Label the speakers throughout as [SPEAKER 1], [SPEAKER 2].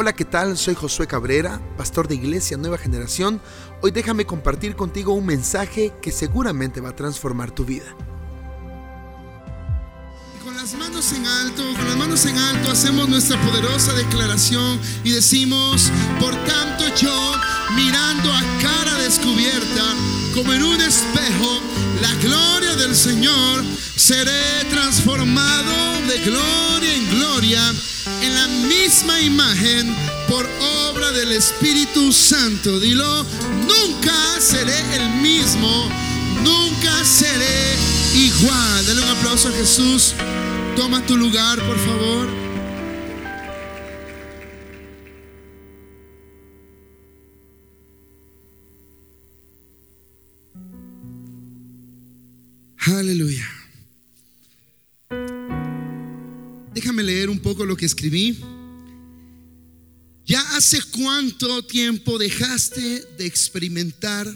[SPEAKER 1] Hola, ¿qué tal? Soy Josué Cabrera, pastor de Iglesia Nueva Generación. Hoy déjame compartir contigo un mensaje que seguramente va a transformar tu vida.
[SPEAKER 2] Con las manos en alto, con las manos en alto hacemos nuestra poderosa declaración y decimos, por tanto yo, mirando a cara descubierta, como en un espejo, la gloria del Señor, seré transformado de gloria en gloria en la misma imagen por obra del Espíritu Santo. Dilo, nunca seré el mismo, nunca seré igual. Dale un aplauso a Jesús. Toma tu lugar, por favor. Aleluya. Un poco lo que escribí. ¿Ya hace cuánto tiempo dejaste de experimentar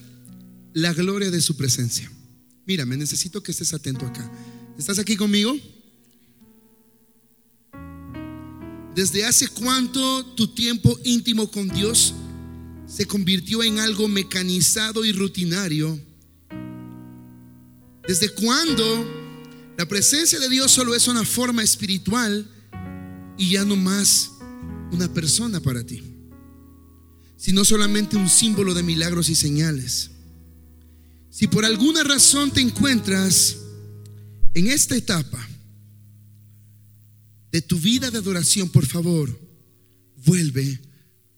[SPEAKER 2] la gloria de su presencia? Mírame, necesito que estés atento acá. ¿Estás aquí conmigo? ¿Desde hace cuánto tu tiempo íntimo con Dios se convirtió en algo mecanizado y rutinario? ¿Desde cuándo la presencia de Dios solo es una forma espiritual y ya no más una persona para ti, sino solamente un símbolo de milagros y señales? Si por alguna razón te encuentras en esta etapa de tu vida de adoración, por favor, vuelve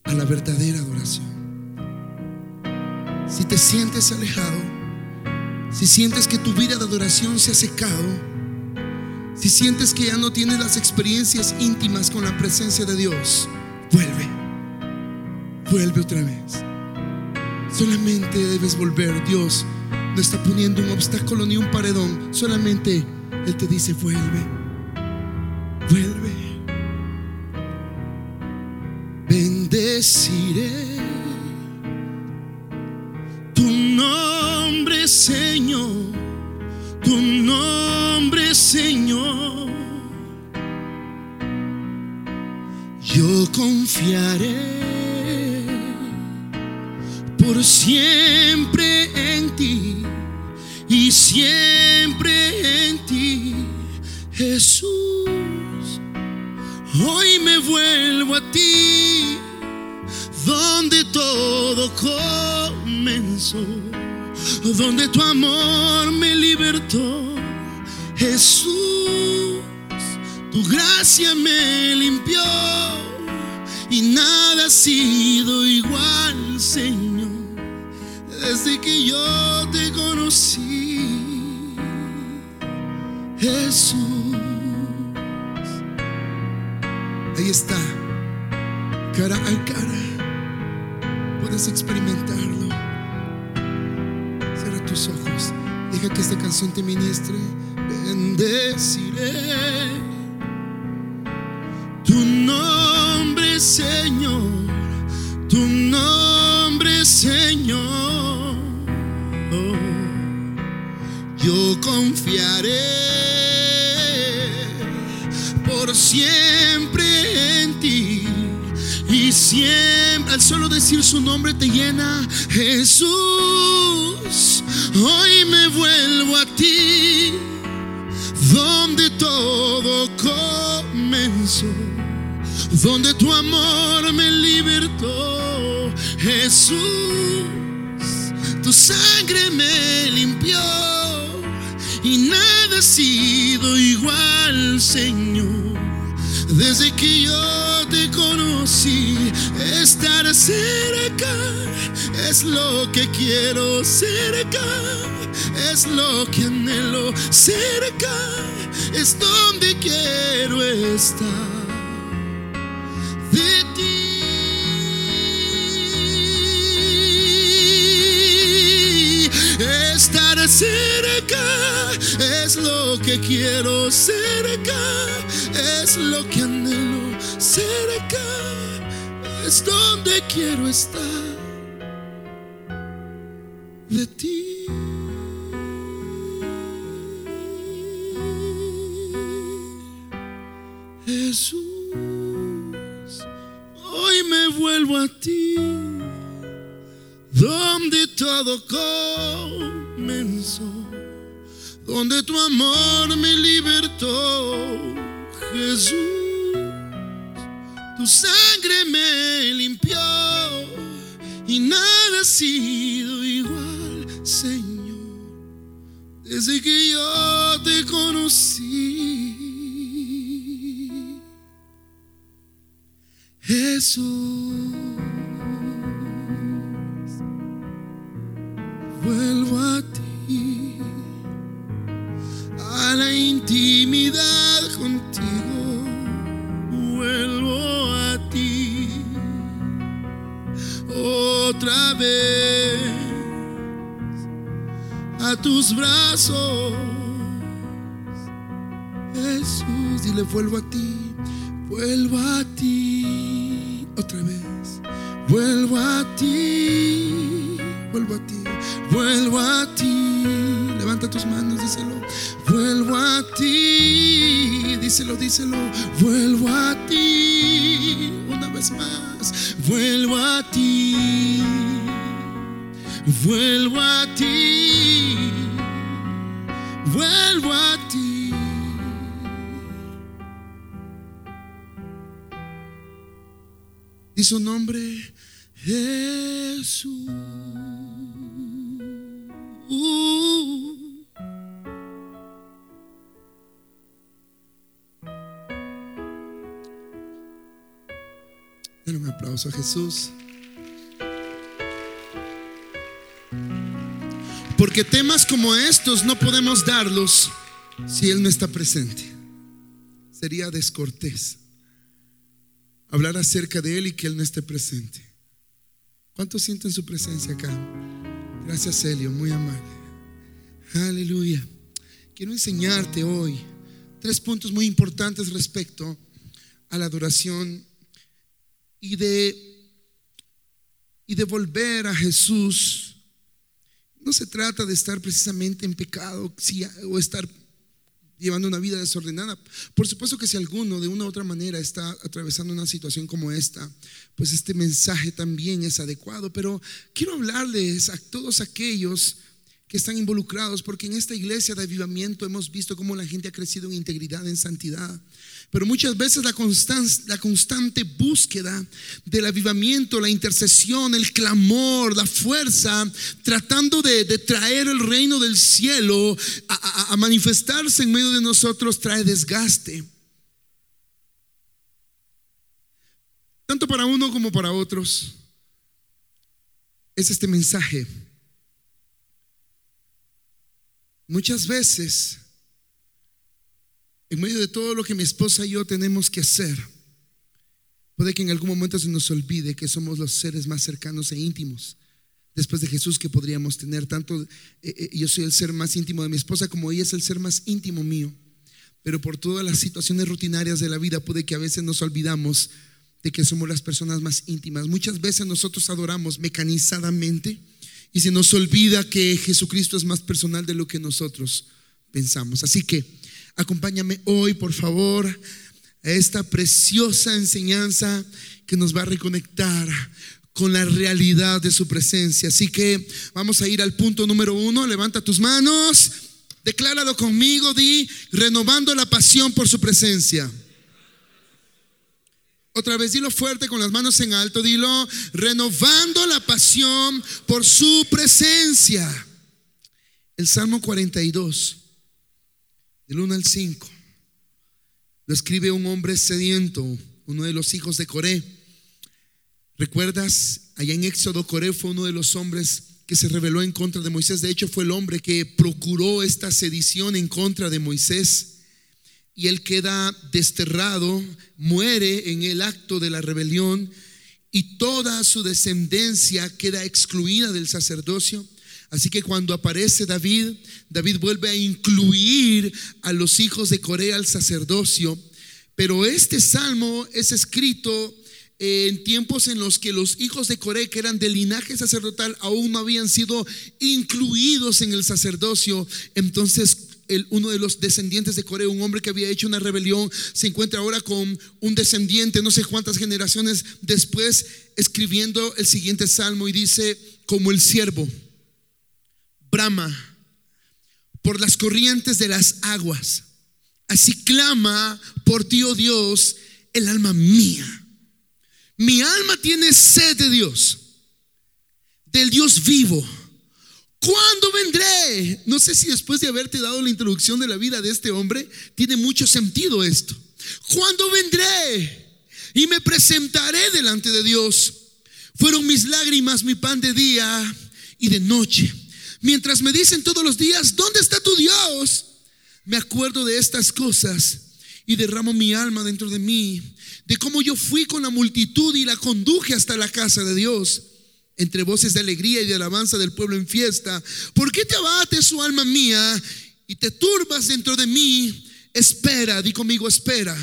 [SPEAKER 2] a la verdadera adoración. Si te sientes alejado, si sientes que tu vida de adoración se ha secado, si sientes que ya no tienes las experiencias íntimas con la presencia de Dios, vuelve, vuelve otra vez. Solamente debes volver. Dios no está poniendo un obstáculo ni un paredón. Solamente Él te dice, vuelve, vuelve. Bendeciré tu nombre, Señor, tu nombre, Señor. Yo confiaré por siempre en ti y siempre en ti, Jesús. Hoy me vuelvo a ti, donde todo comenzó, donde tu amor me libertó. Jesús, tu gracia me limpió y nada ha sido igual, Señor, desde que yo te conocí. Jesús. Ahí está, cara a cara. Puedes experimentarlo. Cierra tus ojos. Deja que esta canción te ministre. Bendeciré tu nombre, Señor. Tu nombre, Señor. Yo confiaré por siempre en ti y siempre al solo decir su nombre te llena Jesús hoy me vuelvo a ti donde todo comenzó donde tu amor me libertó Jesús tu sangre me limpió y nada ha sido igual Señor desde que yo te conocí, estar cerca es lo que quiero cerca, es lo que anhelo cerca, es donde quiero estar. Cerca es lo que quiero cerca, es lo que anhelo cerca, es donde quiero estar de ti. Jesús, hoy vuelvo a ti, donde todo comenzó, donde tu amor me libertó, Jesús. Tu sangre me limpió y nada ha sido igual, Señor, desde que yo te conocí. Jesús, tus brazos. Jesús, dile, vuelvo a ti, vuelvo a ti, otra vez, vuelvo a ti, vuelvo a ti, vuelvo a ti. Levanta tus manos, díselo, vuelvo a ti, díselo, díselo, vuelvo a ti, una vez más, vuelvo a ti, vuelvo Su nombre Jesús. Dale un aplauso a Jesús. Porque temas como estos no podemos darlos si Él no está presente. Sería descortés hablar acerca de Él y que Él no esté presente. ¿Cuántos sienten su presencia acá? Gracias, Elio, muy amable. Aleluya. Quiero enseñarte hoy tres puntos muy importantes respecto a la adoración y de, y de volver a Jesús. No se trata de estar precisamente en pecado o estar llevando una vida desordenada. Por supuesto que si alguno de una u otra manera está atravesando una situación como esta, pues este mensaje también es adecuado. Pero quiero hablarles a todos aquellos están involucrados, porque en esta iglesia de avivamiento hemos visto cómo la gente ha crecido en integridad, en santidad. Pero muchas veces la, la constante búsqueda del avivamiento, la intercesión, el clamor, la fuerza, tratando de, traer el reino del cielo a, a manifestarse en medio de nosotros, trae desgaste. Tanto para uno como para otros. Es este mensaje Muchas veces, en medio de todo lo que mi esposa y yo tenemos que hacer, puede que en algún momento se nos olvide que somos los seres más cercanos e íntimos después de Jesús que podríamos tener. Tanto eh, eh, yo soy el ser más íntimo de mi esposa como ella es el ser más íntimo mío. Pero por todas las situaciones rutinarias de la vida puede que a veces nos olvidamos de que somos las personas más íntimas. Muchas veces nosotros adoramos mecanizadamente y se nos olvida que Jesucristo es más personal de lo que nosotros pensamos. Así que acompáñame hoy, por favor, a esta preciosa enseñanza que nos va a reconectar con la realidad de su presencia. Así que vamos a ir al punto número uno. Levanta tus manos, decláralo conmigo, di, renovando la pasión por su presencia. Otra vez, dilo fuerte con las manos en alto, dilo, renovando la pasión por su presencia. El Salmo 42, del 1 al 5, lo escribe un hombre sediento, uno de los hijos de Coré. ¿Recuerdas? Allá en Éxodo, Coré fue uno de los hombres que se rebeló en contra de Moisés. De hecho, fue el hombre que procuró esta sedición en contra de Moisés y él queda desterrado, muere en el acto de la rebelión y toda su descendencia queda excluida del sacerdocio. Así que cuando aparece David, David vuelve a incluir a los hijos de Corea al sacerdocio. Pero este salmo es escrito en tiempos en los que los hijos de Coré, que eran de linaje sacerdotal, aún no habían sido incluidos en el sacerdocio. Entonces uno de los descendientes de Corea, un hombre que había hecho una rebelión, se encuentra ahora con un descendiente, no sé cuántas generaciones después, escribiendo el siguiente salmo y dice, como el siervo, brama por las corrientes de las aguas. Así clama por ti, oh Dios, el alma mía. Mi alma tiene sed de Dios, del Dios vivo. ¿Cuándo vendré? No sé si después de haberte dado la introducción de la vida de este hombre, tiene mucho sentido esto. ¿Cuándo vendré? Y me presentaré delante de Dios. Fueron mis lágrimas mi pan de día y de noche. Mientras me dicen todos los días, ¿dónde está tu Dios? Me acuerdo de estas cosas y derramo mi alma dentro de mí, de cómo yo fui con la multitud y la conduje hasta la casa de Dios entre voces de alegría y de alabanza del pueblo en fiesta. ¿Por qué te abates, su alma mía, y te turbas dentro de mí? Espera, di conmigo, espera.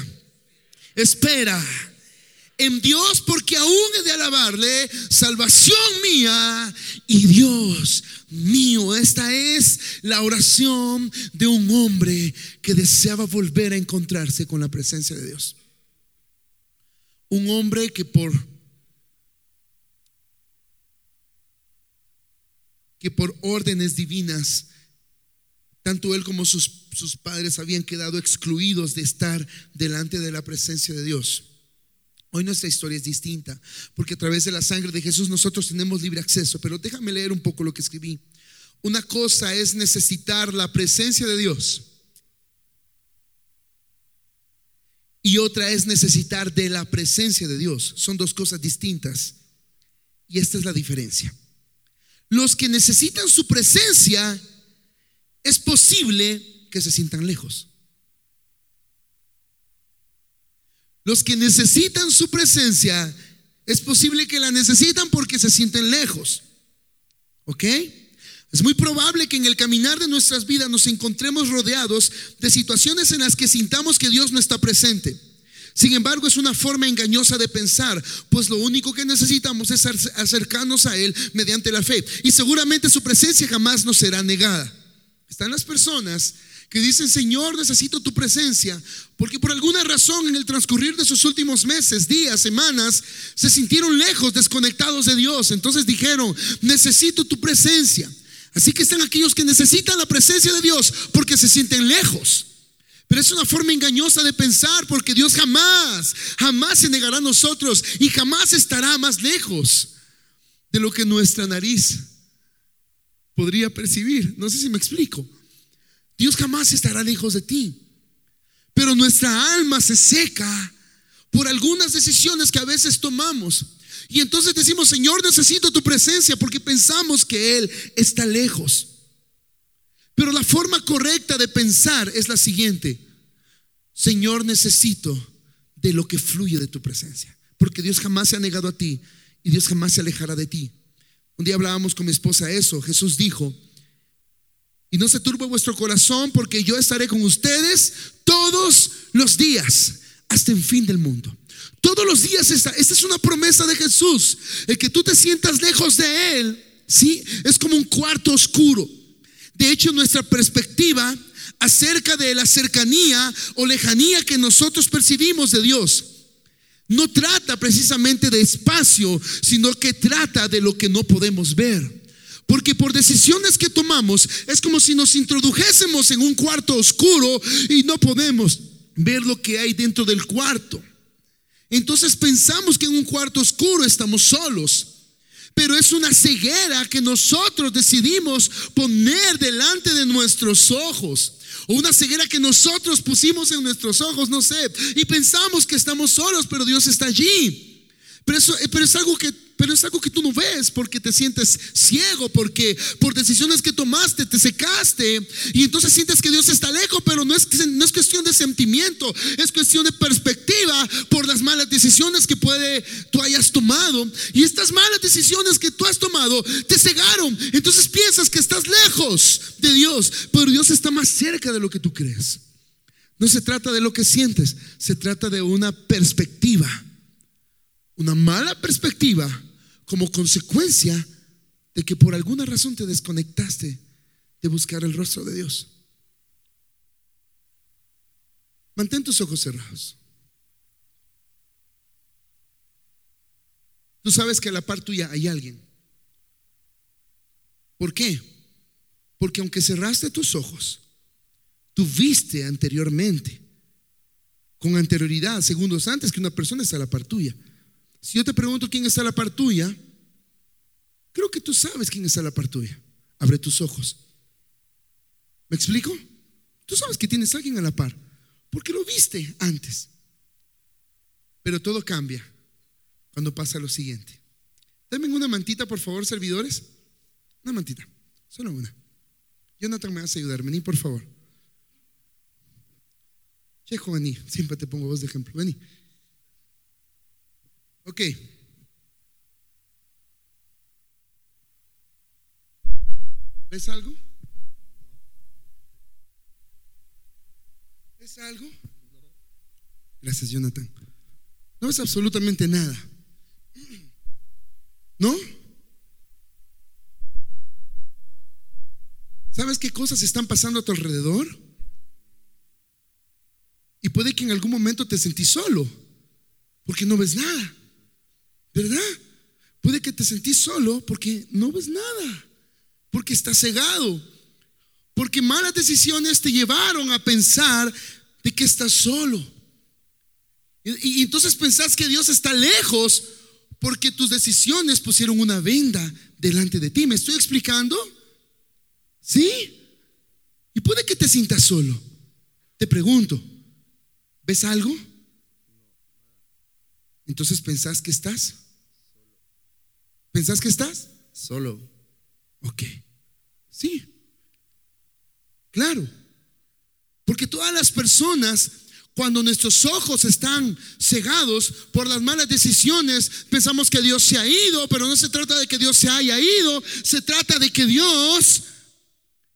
[SPEAKER 2] Espera en Dios porque aún he de alabarle, salvación mía y Dios mío. Esta es la oración de un hombre que deseaba volver a encontrarse con la presencia de Dios. Un hombre que por que por órdenes divinas, tanto él como sus, sus padres habían quedado excluidos de estar delante de la presencia de Dios. Hoy nuestra historia es distinta, porque a través de la sangre de Jesús nosotros tenemos libre acceso, pero déjame leer un poco lo que escribí. Una cosa es necesitar la presencia de Dios y otra es necesitar de la presencia de Dios. Son dos cosas distintas y esta es la diferencia. Los que necesitan su presencia, es posible que se sientan lejos. Los que necesitan su presencia, es posible que la necesitan porque se sienten lejos. ¿Ok? Es muy probable que en el caminar de nuestras vidas nos encontremos rodeados de situaciones en las que sintamos que Dios no está presente. Sin embargo, es una forma engañosa de pensar, pues lo único que necesitamos es acercarnos a Él mediante la fe. Y seguramente su presencia jamás nos será negada. Están las personas que dicen, Señor, necesito tu presencia, porque por alguna razón en el transcurrir de sus últimos meses, días, semanas, se sintieron lejos, desconectados de Dios. Entonces dijeron, necesito tu presencia. Así que están aquellos que necesitan la presencia de Dios porque se sienten lejos. Pero es una forma engañosa de pensar porque Dios jamás, jamás se negará a nosotros y jamás estará más lejos de lo que nuestra nariz podría percibir. No sé si me explico. Dios jamás estará lejos de ti. Pero nuestra alma se seca por algunas decisiones que a veces tomamos. Y entonces decimos, Señor, necesito tu presencia porque pensamos que Él está lejos. Pero la forma correcta de pensar es la siguiente. Señor, necesito de lo que fluye de tu presencia. Porque Dios jamás se ha negado a ti y Dios jamás se alejará de ti. Un día hablábamos con mi esposa eso. Jesús dijo, y no se turbe vuestro corazón porque yo estaré con ustedes todos los días hasta el fin del mundo. Todos los días esta, esta es una promesa de Jesús. El que tú te sientas lejos de Él, ¿sí? Es como un cuarto oscuro. De hecho, nuestra perspectiva acerca de la cercanía o lejanía que nosotros percibimos de Dios no trata precisamente de espacio, sino que trata de lo que no podemos ver. Porque por decisiones que tomamos es como si nos introdujésemos en un cuarto oscuro y no podemos ver lo que hay dentro del cuarto. Entonces pensamos que en un cuarto oscuro estamos solos. Pero es una ceguera que nosotros decidimos poner delante de nuestros ojos. O una ceguera que nosotros pusimos en nuestros ojos, no sé. Y pensamos que estamos solos, pero Dios está allí. Pero, eso, pero es algo que pero es algo que tú no ves porque te sientes ciego, porque por decisiones que tomaste te secaste y entonces sientes que Dios está lejos, pero no es, no es cuestión de sentimiento, es cuestión de perspectiva por las malas decisiones que puede tú hayas tomado. Y estas malas decisiones que tú has tomado te cegaron. Entonces piensas que estás lejos de Dios, pero Dios está más cerca de lo que tú crees. No se trata de lo que sientes, se trata de una perspectiva. Una mala perspectiva como consecuencia de que por alguna razón te desconectaste de buscar el rostro de Dios. Mantén tus ojos cerrados. Tú sabes que a la par tuya hay alguien. ¿Por qué? Porque aunque cerraste tus ojos, tú viste anteriormente, con anterioridad, segundos antes, que una persona está a la par tuya. Si yo te pregunto quién está a la par tuya, creo que tú sabes quién está a la par tuya. Abre tus ojos. ¿Me explico? Tú sabes que tienes a alguien a la par, porque lo viste antes. Pero todo cambia cuando pasa lo siguiente. Denme una mantita, por favor, servidores. Una mantita, solo una. Jonathan, me vas a ayudar, vení, por favor. Chejo, vení, siempre te pongo voz de ejemplo, vení. Ok. ¿Ves algo? ¿Ves algo? Gracias, Jonathan. No ves absolutamente nada. ¿No? ¿Sabes qué cosas están pasando a tu alrededor? Y puede que en algún momento te sentís solo, porque no ves nada. ¿Verdad? Puede que te sentís solo porque no ves nada, porque estás cegado, porque malas decisiones te llevaron a pensar de que estás solo. Y, entonces pensás que Dios está lejos porque tus decisiones pusieron una venda delante de ti. ¿Me estoy explicando? ¿Sí? Y puede que te sientas solo. Te pregunto, ¿ves algo? Entonces pensás que estás. ¿Pensás que estás?
[SPEAKER 3] Solo.
[SPEAKER 2] Ok. Sí. Claro. Porque todas las personas cuando nuestros ojos están cegados por las malas decisiones, pensamos que Dios se ha ido, pero no se trata de que Dios se haya ido, se trata de que Dios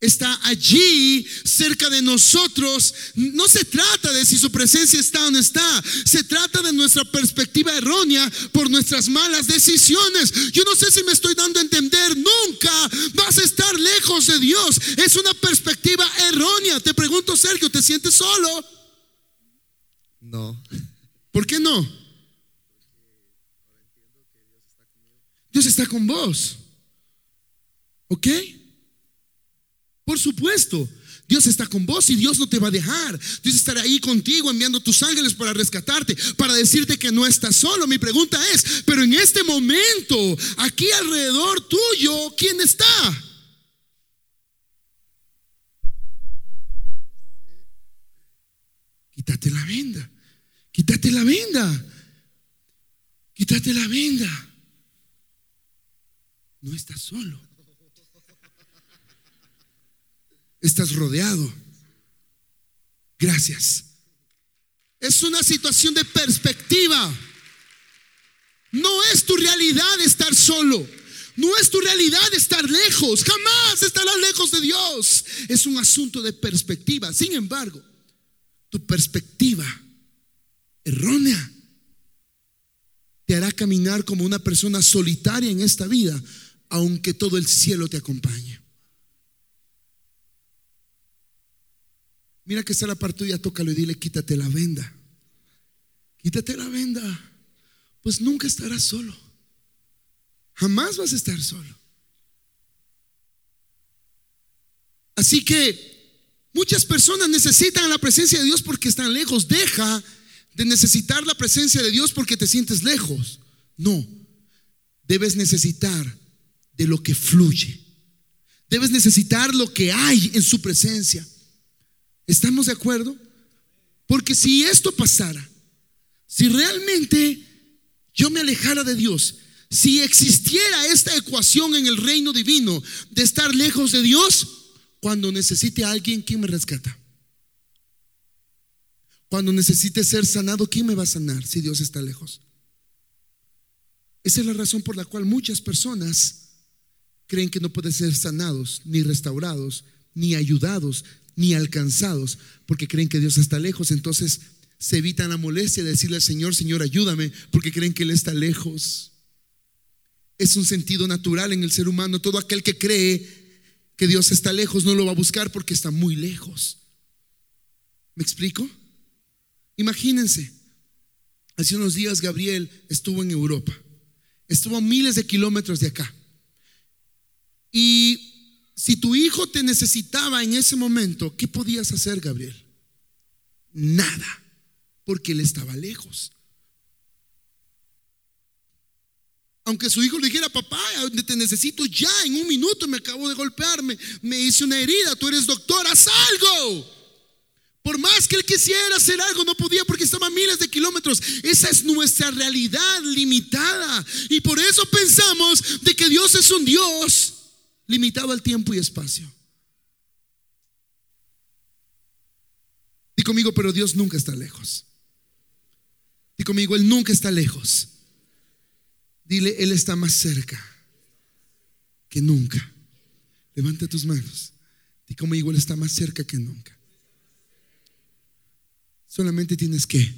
[SPEAKER 2] está allí cerca de nosotros. No se trata de si su presencia está o no está. Se trata de nuestra perspectiva errónea por nuestras malas decisiones. Yo no sé si me estoy dando a entender. Nunca vas a estar lejos de Dios. Es una perspectiva errónea. Te pregunto, Sergio, ¿te sientes solo?
[SPEAKER 3] No.
[SPEAKER 2] ¿Por qué no? Dios está con vos. ¿Ok? Por supuesto, Dios está con vos y Dios no te va a dejar. Dios estará ahí contigo enviando tus ángeles para rescatarte, para decirte que no estás solo. Mi pregunta es, pero en este momento, aquí alrededor tuyo, ¿quién está? Quítate la venda. Quítate la venda. Quítate la venda. No estás solo estás rodeado. Gracias. Es una situación de perspectiva. No es tu realidad estar solo. No es tu realidad estar lejos. Jamás estarás lejos de Dios. Es un asunto de perspectiva. Sin embargo, tu perspectiva errónea te hará caminar como una persona solitaria en esta vida, aunque todo el cielo te acompañe. Mira que está la parte tuya, tócalo y dile, quítate la venda. Quítate la venda. Pues nunca estarás solo. Jamás vas a estar solo. Así que muchas personas necesitan la presencia de Dios porque están lejos. Deja de necesitar la presencia de Dios porque te sientes lejos. No, debes necesitar de lo que fluye. Debes necesitar lo que hay en su presencia. ¿Estamos de acuerdo? Porque si esto pasara, si realmente yo me alejara de Dios, si existiera esta ecuación en el reino divino de estar lejos de Dios, cuando necesite a alguien, ¿quién me rescata? Cuando necesite ser sanado, ¿quién me va a sanar si Dios está lejos? Esa es la razón por la cual muchas personas creen que no pueden ser sanados, ni restaurados, ni ayudados, ni alcanzados, porque creen que Dios está lejos. Entonces se evitan la molestia de decirle al Señor, Señor, ayúdame, porque creen que Él está lejos. Es un sentido natural en el ser humano. Todo aquel que cree que Dios está lejos no lo va a buscar porque está muy lejos. ¿Me explico? Imagínense, hace unos días Gabriel estuvo en Europa, estuvo a miles de kilómetros de acá. Y si tu hijo te necesitaba en ese momento, ¿qué podías hacer, Gabriel? Nada, porque él estaba lejos. Aunque su hijo le dijera, papá, te necesito ya, en un minuto me acabo de golpearme, me hice una herida, tú eres doctor, haz algo. Por más que él quisiera hacer algo, no podía porque estaba a miles de kilómetros. Esa es nuestra realidad limitada. Y por eso pensamos de que Dios es un Dios limitado al tiempo y espacio. Y conmigo, pero Dios nunca está lejos. Y conmigo, Él nunca está lejos. Dile, Él está más cerca que nunca. Levanta tus manos. Y como igual está más cerca que nunca. Solamente tienes que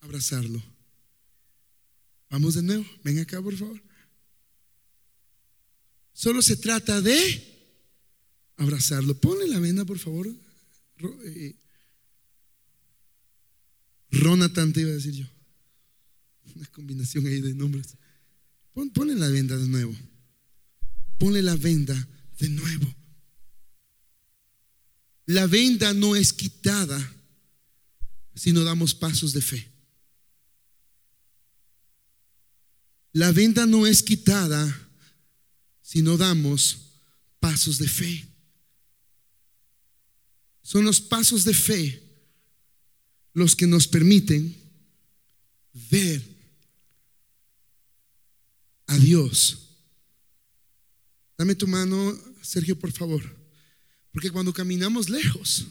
[SPEAKER 2] abrazarlo. Vamos de nuevo. Ven acá, por favor. Solo se trata de abrazarlo. Ponle la venda, por favor. Eh, Ronatan te iba a decir yo. Una combinación ahí de nombres. ponle la venda de nuevo. Ponle la venda de nuevo. La venda no es quitada si no damos pasos de fe. La venda no es quitada si no damos pasos de fe. Son los pasos de fe los que nos permiten ver a Dios. Dame tu mano, Sergio, por favor. Porque cuando caminamos lejos,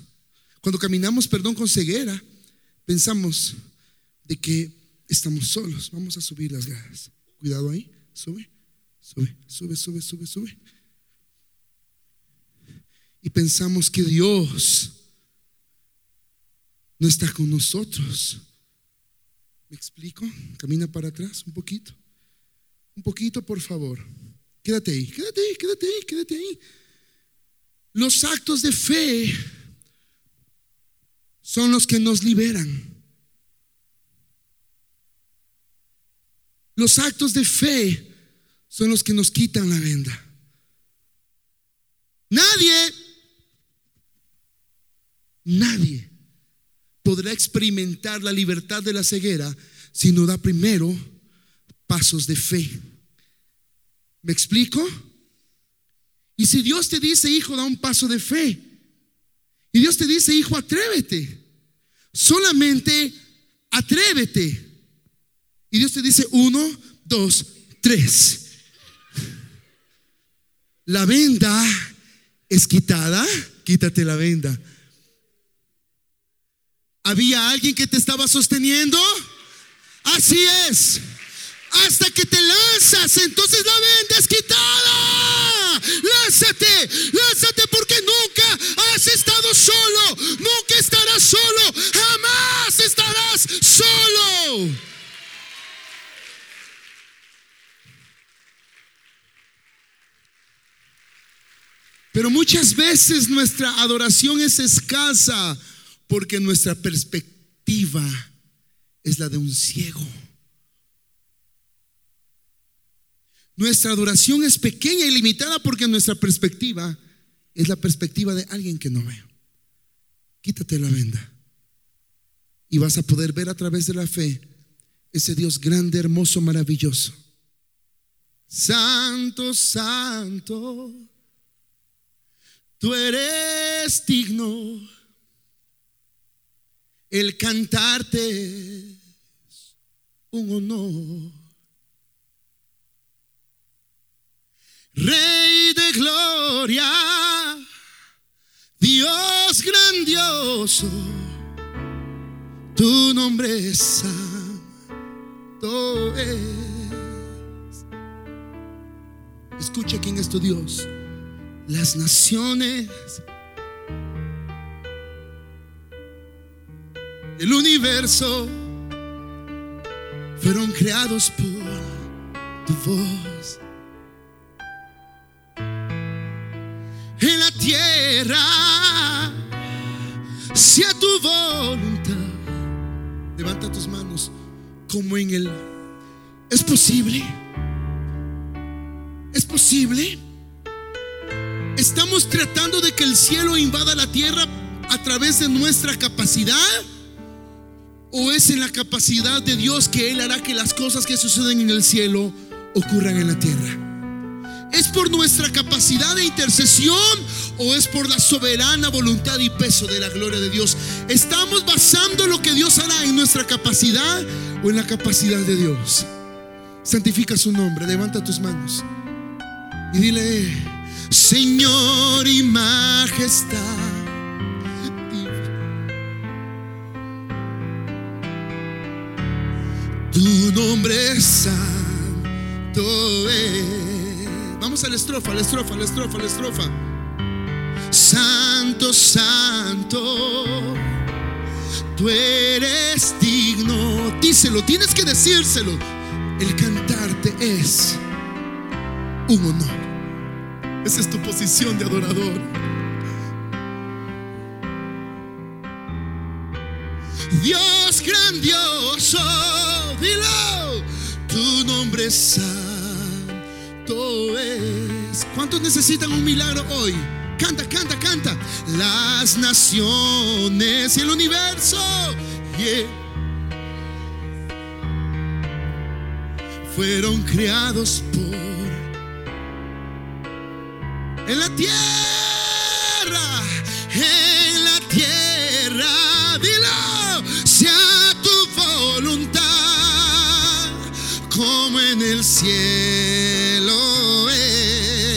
[SPEAKER 2] cuando caminamos, perdón, con ceguera, pensamos de que estamos solos. Vamos a subir las gradas. Cuidado ahí. Sube, sube, sube, sube, sube, sube. Y pensamos que Dios no está con nosotros. ¿Me explico? Camina para atrás un poquito. Un poquito, por favor. Quédate ahí, quédate ahí, quédate ahí, quédate ahí. Los actos de fe son los que nos liberan. Los actos de fe son los que nos quitan la venda. Nadie, nadie podrá experimentar la libertad de la ceguera si no da primero pasos de fe. ¿Me explico? Y si Dios te dice, hijo, da un paso de fe. Y Dios te dice, hijo, atrévete. Solamente atrévete. Y Dios te dice, uno, dos, tres. La venda es quitada. Quítate la venda. ¿Había alguien que te estaba sosteniendo? Así es hasta que te lanzas, entonces la venda es quitada. Lánzate, lánzate porque nunca has estado solo, nunca estarás solo, jamás estarás solo. Pero muchas veces nuestra adoración es escasa porque nuestra perspectiva es la de un ciego. Nuestra adoración es pequeña y limitada porque nuestra perspectiva es la perspectiva de alguien que no ve. Quítate la venda y vas a poder ver a través de la fe ese Dios grande, hermoso, maravilloso. Santo, santo, tú eres digno. El cantarte es un honor. Rey de gloria, Dios grandioso, tu nombre es santo es. Escucha quién es tu Dios las naciones del universo fueron creados por tu voz. En la tierra, sea tu voluntad. Levanta tus manos como en el... ¿Es posible? ¿Es posible? ¿Estamos tratando de que el cielo invada la tierra a través de nuestra capacidad? ¿O es en la capacidad de Dios que Él hará que las cosas que suceden en el cielo ocurran en la tierra? ¿Es por nuestra capacidad de intercesión o es por la soberana voluntad y peso de la gloria de Dios? ¿Estamos basando lo que Dios hará en nuestra capacidad o en la capacidad de Dios? Santifica su nombre, levanta tus manos y dile, Señor y majestad. Tu nombre es santo. Vamos a la estrofa, la estrofa, la estrofa, la estrofa. Santo, santo, tú eres digno. Díselo, tienes que decírselo. El cantarte es un honor. Esa es tu posición de adorador. Dios grandioso, dilo, tu nombre es santo es. ¿Cuántos necesitan un milagro hoy? Canta, canta, canta. Las naciones y el universo fueron creados por en la tierra, en la tierra, dilo, sea tu voluntad como en el cielo es.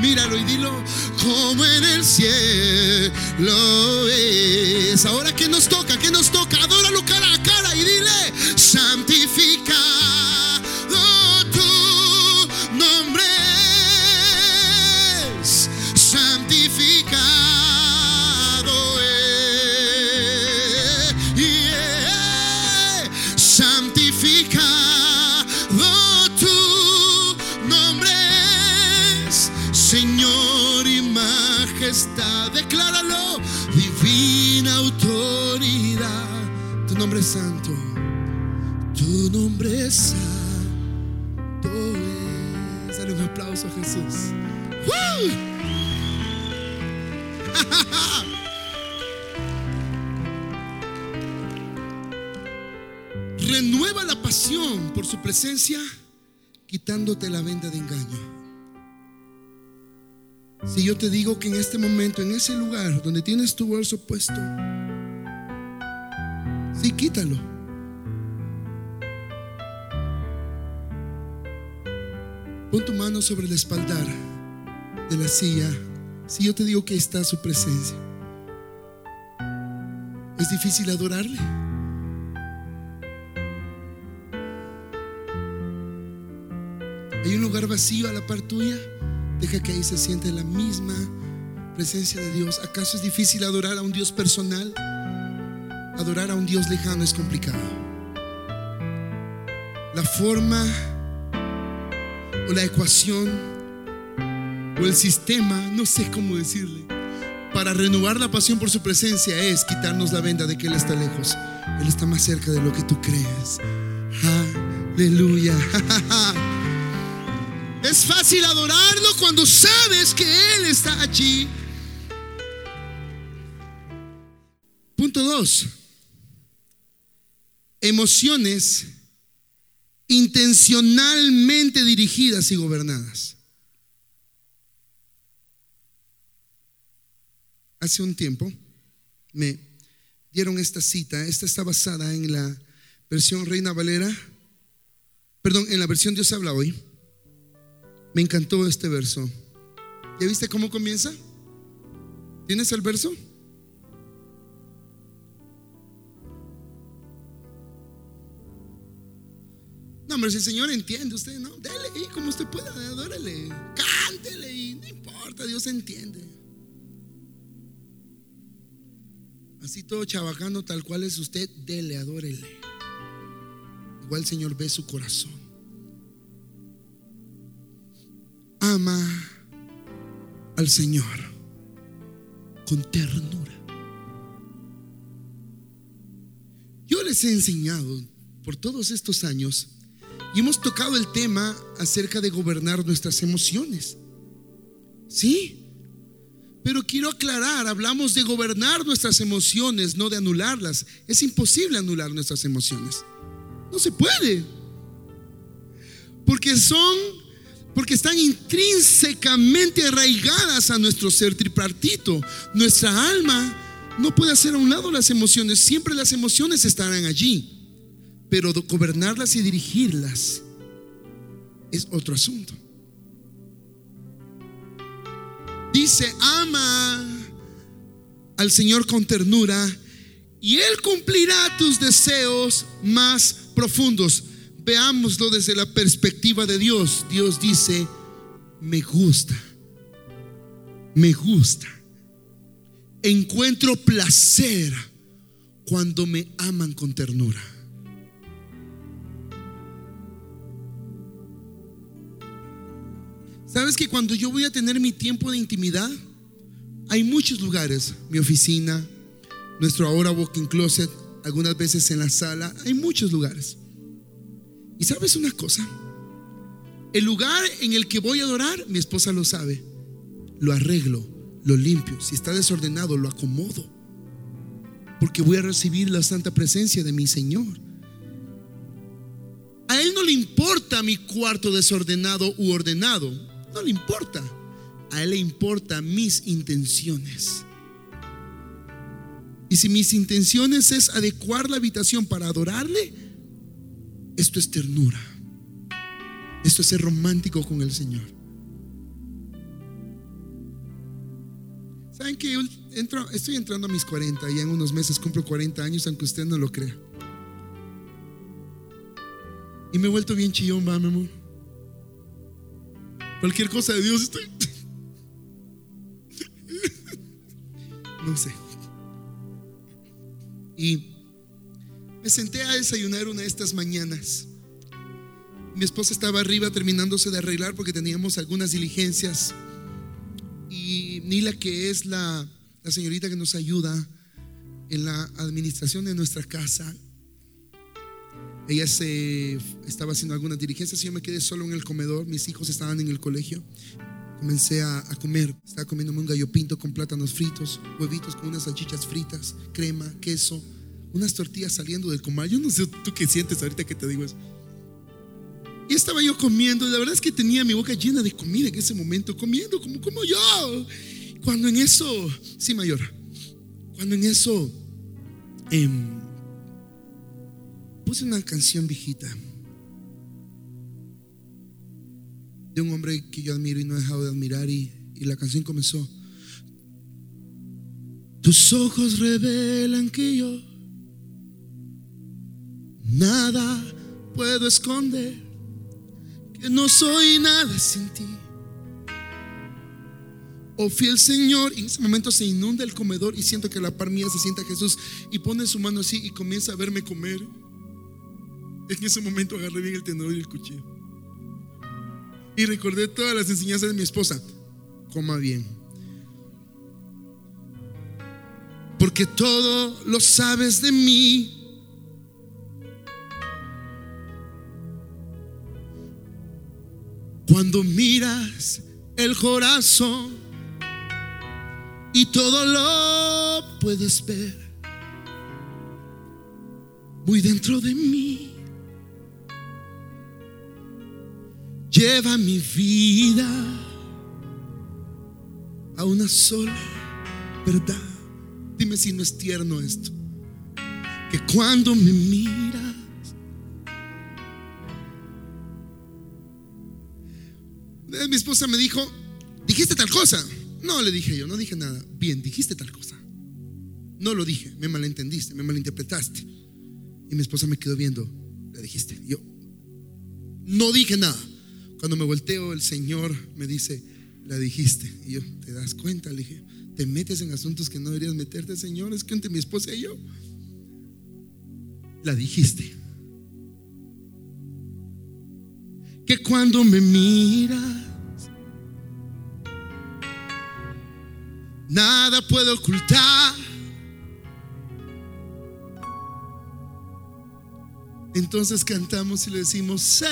[SPEAKER 2] Míralo y dilo, como en el cielo es. Ahora que nos toca, que nos toca, adóralo cara a cara y dile, santificado Dale un aplauso a Jesús. Renueva la pasión por su presencia, quitándote la venda de engaño. Si yo te digo que en este momento, en ese lugar donde tienes tu bolso puesto, sí, quítalo. Pon tu mano sobre el espaldar de la silla. Si yo te digo que está su presencia, ¿es difícil adorarle? Hay un lugar vacío a la par tuya. Deja que ahí se siente la misma presencia de Dios. ¿Acaso es difícil adorar a un Dios personal? Adorar a un Dios lejano es complicado. La forma o la ecuación o el sistema, no sé cómo decirle, para renovar la pasión por su presencia es quitarnos la venda de que Él está lejos. Él está más cerca de lo que tú crees. Aleluya. Es fácil adorarlo cuando sabes que Él está allí. Punto dos. Emociones intencionalmente dirigidas y gobernadas. Hace un tiempo me dieron esta cita. Esta está basada en la versión Reina Valera. Perdón, en la versión Dios habla hoy. Me encantó este verso. ¿Ya viste cómo comienza? ¿Tienes el verso? No, hombre, si el Señor entiende, usted no, dele ahí como usted pueda, adórele, cántele y no importa, Dios entiende. Así todo chabacano tal cual es usted, dele, adórele. Igual el Señor ve su corazón. Ama al Señor con ternura. Yo les he enseñado por todos estos años y hemos tocado el tema acerca de gobernar nuestras emociones. ¿Sí? Pero quiero aclarar, hablamos de gobernar nuestras emociones, no de anularlas. Es imposible anular nuestras emociones. No se puede. Porque son, porque están intrínsecamente arraigadas a nuestro ser tripartito. Nuestra alma no puede hacer a un lado las emociones. Siempre las emociones estarán allí. Pero gobernarlas y dirigirlas es otro asunto. Dice, ama al Señor con ternura y Él cumplirá tus deseos más profundos. Veámoslo desde la perspectiva de Dios. Dios dice, me gusta, me gusta. Encuentro placer cuando me aman con ternura. ¿Sabes que cuando yo voy a tener mi tiempo de intimidad, hay muchos lugares, mi oficina, nuestro ahora walking closet, algunas veces en la sala, hay muchos lugares. Y sabes una cosa, el lugar en el que voy a adorar, mi esposa lo sabe, lo arreglo, lo limpio, si está desordenado, lo acomodo, porque voy a recibir la santa presencia de mi Señor. A Él no le importa mi cuarto desordenado u ordenado, no le importa. A Él le importa mis intenciones. Y si mis intenciones es adecuar la habitación para adorarle, esto es ternura. Esto es ser romántico con el Señor. ¿Saben que entro, estoy entrando a mis 40 y en unos meses cumplo 40 años, aunque usted no lo crea? Y me he vuelto bien chillón, va, mi amor. Cualquier cosa de Dios estoy. No sé. Y me senté a desayunar una de estas mañanas. Mi esposa estaba arriba terminándose de arreglar porque teníamos algunas diligencias. Y Nila, que es la, la señorita que nos ayuda en la administración de nuestra casa, ella se estaba haciendo algunas diligencias y yo me quedé solo en el comedor. Mis hijos estaban en el colegio. Comencé a, comer. Estaba comiéndome un gallo pinto con plátanos fritos, huevitos con unas salchichas fritas, crema, queso, unas tortillas saliendo del comal. Yo no sé tú qué sientes ahorita que te digo eso. Y estaba yo comiendo, la verdad es que tenía mi boca llena de comida en ese momento, comiendo como, como yo. Cuando en eso, sí, mayor, cuando en eso, eh, puse una canción viejita de un hombre que yo admiro y no he dejado de admirar y, y la canción comenzó. Tus ojos revelan que yo nada puedo esconder, que no soy nada sin ti. Oh fiel Señor, y en ese momento se inunda el comedor y siento que la par mía se sienta Jesús y pone su mano así y comienza a verme comer. En ese momento agarré bien el tenedor y el cuchillo. Y recordé todas las enseñanzas de mi esposa. Coma bien. Porque todo lo sabes de mí. Cuando miras el corazón y todo lo puedes ver muy dentro de mí. Lleva mi vida a una sola verdad. Dime si no es tierno esto. Que cuando me miras, mi esposa me dijo, dijiste tal cosa. No, le dije yo, no dije nada. Bien, dijiste tal cosa. No lo dije, me malentendiste, me malinterpretaste. Y mi esposa me quedó viendo, le dijiste. Yo no dije nada. Cuando me volteo, el Señor me dice, la dijiste. Y yo, ¿te das cuenta? Le dije, te metes en asuntos que no deberías meterte, Señor. Es que entre mi esposa y yo, la dijiste. Que cuando me miras, nada puedo ocultar. Entonces cantamos y le decimos, sé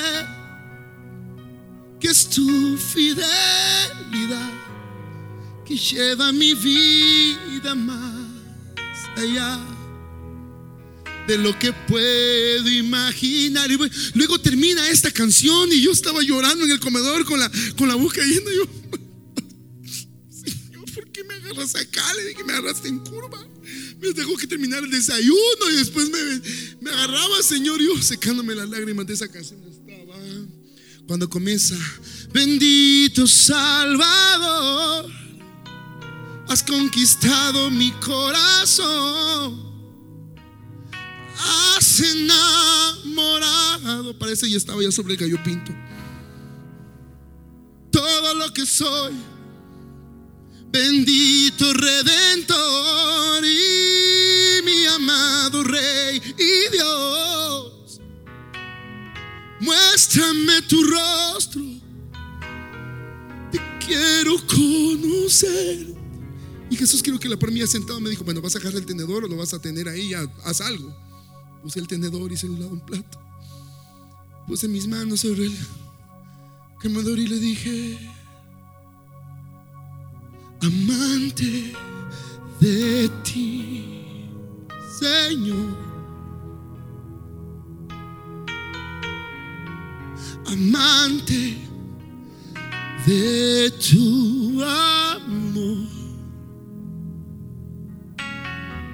[SPEAKER 2] tu fidelidad que lleva mi vida más allá de lo que puedo imaginar. Y luego termina esta canción y yo estaba llorando en el comedor con la, con la boca yendo. Yo, Señor, ¿por qué me agarras acá? Le dije, me agarraste en curva. Me dejó que terminar el desayuno y después me, me agarraba, Señor, yo secándome las lágrimas de esa canción. Estaba cuando comienza, bendito Salvador, has conquistado mi corazón has enamorado. Parece ya estaba ya sobre el gallo pinto. Todo lo que soy, bendito redentor y mi amado rey y Dios. Muéstrame tu rostro, quiero conocer. Y Jesús quiero que la por sentado me dijo, bueno, vas a sacar el tenedor o lo vas a tener ahí, haz algo. Puse el tenedor y se le un plato. Puse mis manos sobre el quemador y le dije, amante de ti, Señor. Amante de tu amor.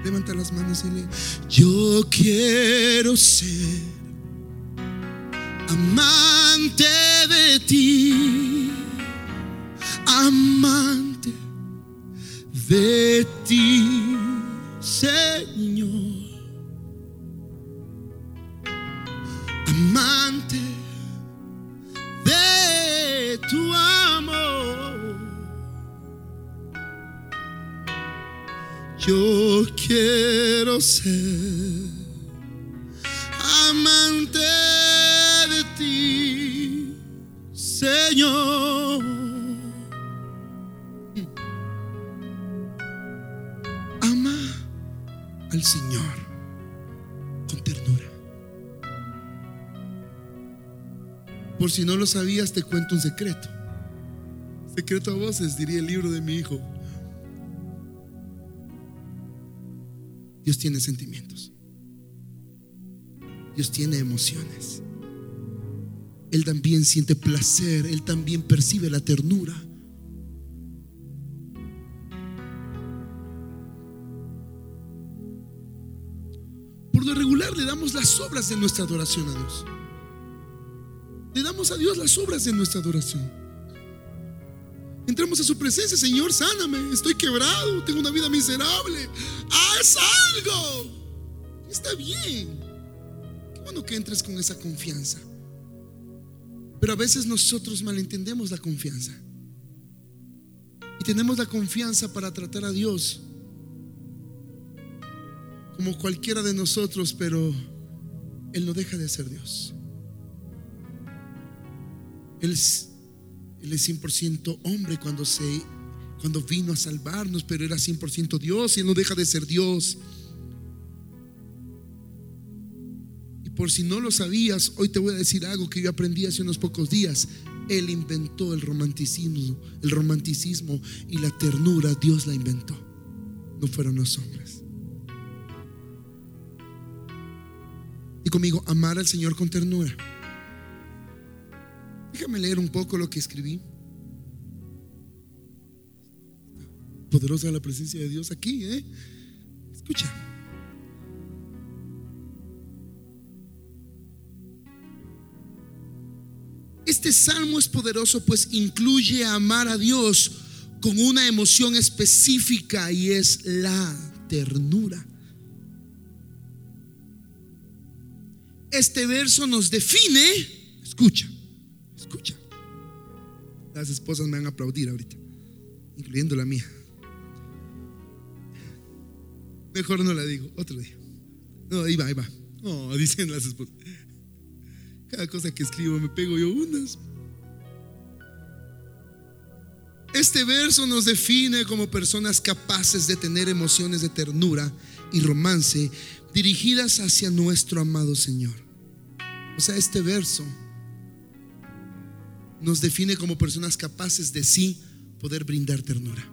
[SPEAKER 2] Levanta las manos y le, yo quiero ser amante de ti, amante de amante de ti, Señor. Ama al Señor con ternura. Por si no lo sabías, te cuento un secreto. Secreto a voces, diría el libro de mi hijo. Dios tiene sentimientos. Dios tiene emociones. Él también siente placer, Él también percibe la ternura. Por lo regular le damos las obras de nuestra adoración a Dios. Le damos a Dios las obras de nuestra adoración. Entremos a su presencia, Señor, sáname, estoy quebrado, tengo una vida miserable. Haz algo. Está bien. Qué bueno que entres con esa confianza. Pero a veces nosotros malentendemos la confianza. Y tenemos la confianza para tratar a Dios como cualquiera de nosotros, pero Él no deja de ser Dios. Él él es 100% hombre cuando, se, cuando vino a salvarnos, pero era 100% Dios y Él no deja de ser Dios. Y por si no lo sabías, hoy te voy a decir algo que yo aprendí hace unos pocos días. Él inventó el romanticismo, el romanticismo y la ternura, Dios la inventó. No fueron los hombres. Y conmigo, amar al Señor con ternura. Déjame leer un poco lo que escribí. Poderosa la presencia de Dios aquí, ¿eh? Escucha. Este salmo es poderoso pues incluye amar a Dios con una emoción específica y es la ternura. Este verso nos define, escucha, Las esposas me van a aplaudir ahorita, incluyendo la mía. Mejor no la digo, otro día. No, ahí va, ahí va. No, dicen las esposas. Cada cosa que escribo me pego yo unas. Este verso nos define como personas capaces de tener emociones de ternura y romance dirigidas hacia nuestro amado Señor. O sea, este verso nos define como personas capaces de sí poder brindar ternura.